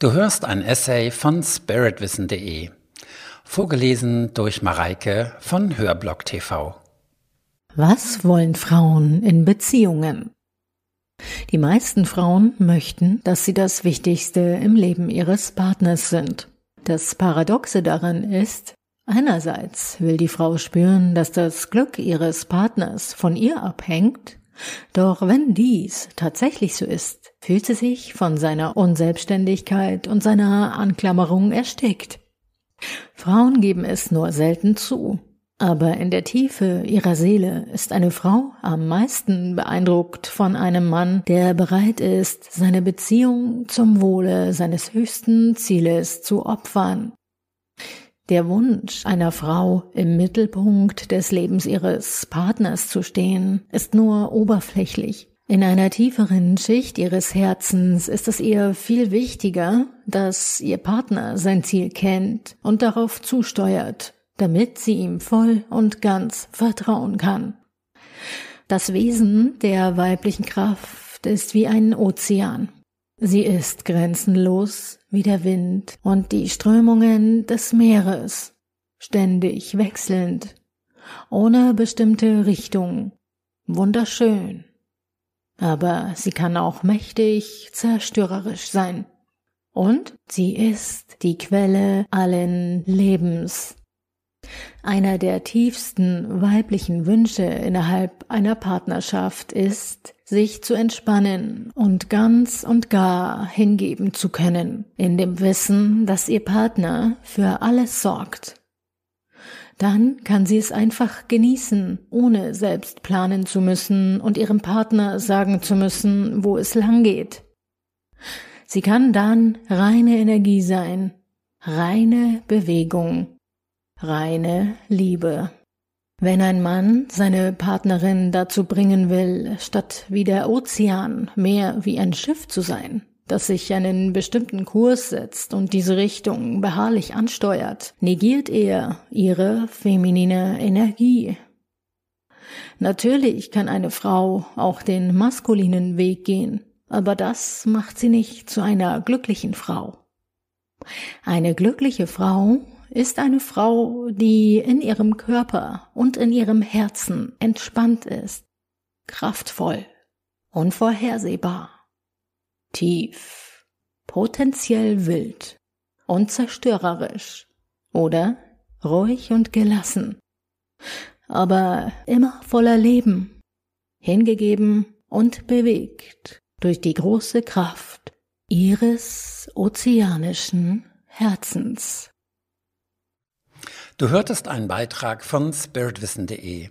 Du hörst ein Essay von spiritwissen.de, vorgelesen durch Mareike von Hörblock TV. Was wollen Frauen in Beziehungen? Die meisten Frauen möchten, dass sie das Wichtigste im Leben ihres Partners sind. Das Paradoxe daran ist, einerseits will die Frau spüren, dass das Glück ihres Partners von ihr abhängt, doch wenn dies tatsächlich so ist, fühlt sie sich von seiner Unselbstständigkeit und seiner Anklammerung erstickt. Frauen geben es nur selten zu, aber in der Tiefe ihrer Seele ist eine Frau am meisten beeindruckt von einem Mann, der bereit ist, seine Beziehung zum Wohle seines höchsten Zieles zu opfern. Der Wunsch einer Frau, im Mittelpunkt des Lebens ihres Partners zu stehen, ist nur oberflächlich. In einer tieferen Schicht ihres Herzens ist es ihr viel wichtiger, dass ihr Partner sein Ziel kennt und darauf zusteuert, damit sie ihm voll und ganz vertrauen kann. Das Wesen der weiblichen Kraft ist wie ein Ozean. Sie ist grenzenlos wie der Wind und die Strömungen des Meeres, ständig wechselnd, ohne bestimmte Richtung, wunderschön. Aber sie kann auch mächtig zerstörerisch sein. Und sie ist die Quelle allen Lebens, einer der tiefsten weiblichen Wünsche innerhalb einer Partnerschaft ist, sich zu entspannen und ganz und gar hingeben zu können, in dem Wissen, dass ihr Partner für alles sorgt. Dann kann sie es einfach genießen, ohne selbst planen zu müssen und ihrem Partner sagen zu müssen, wo es lang geht. Sie kann dann reine Energie sein, reine Bewegung, reine Liebe. Wenn ein Mann seine Partnerin dazu bringen will, statt wie der Ozean mehr wie ein Schiff zu sein, das sich einen bestimmten Kurs setzt und diese Richtung beharrlich ansteuert, negiert er ihre feminine Energie. Natürlich kann eine Frau auch den maskulinen Weg gehen, aber das macht sie nicht zu einer glücklichen Frau. Eine glückliche Frau ist eine Frau, die in ihrem Körper und in ihrem Herzen entspannt ist, kraftvoll, unvorhersehbar, tief, potenziell wild und zerstörerisch oder ruhig und gelassen, aber immer voller Leben, hingegeben und bewegt durch die große Kraft ihres ozeanischen Herzens. Du hörtest einen Beitrag von spiritwissen.de.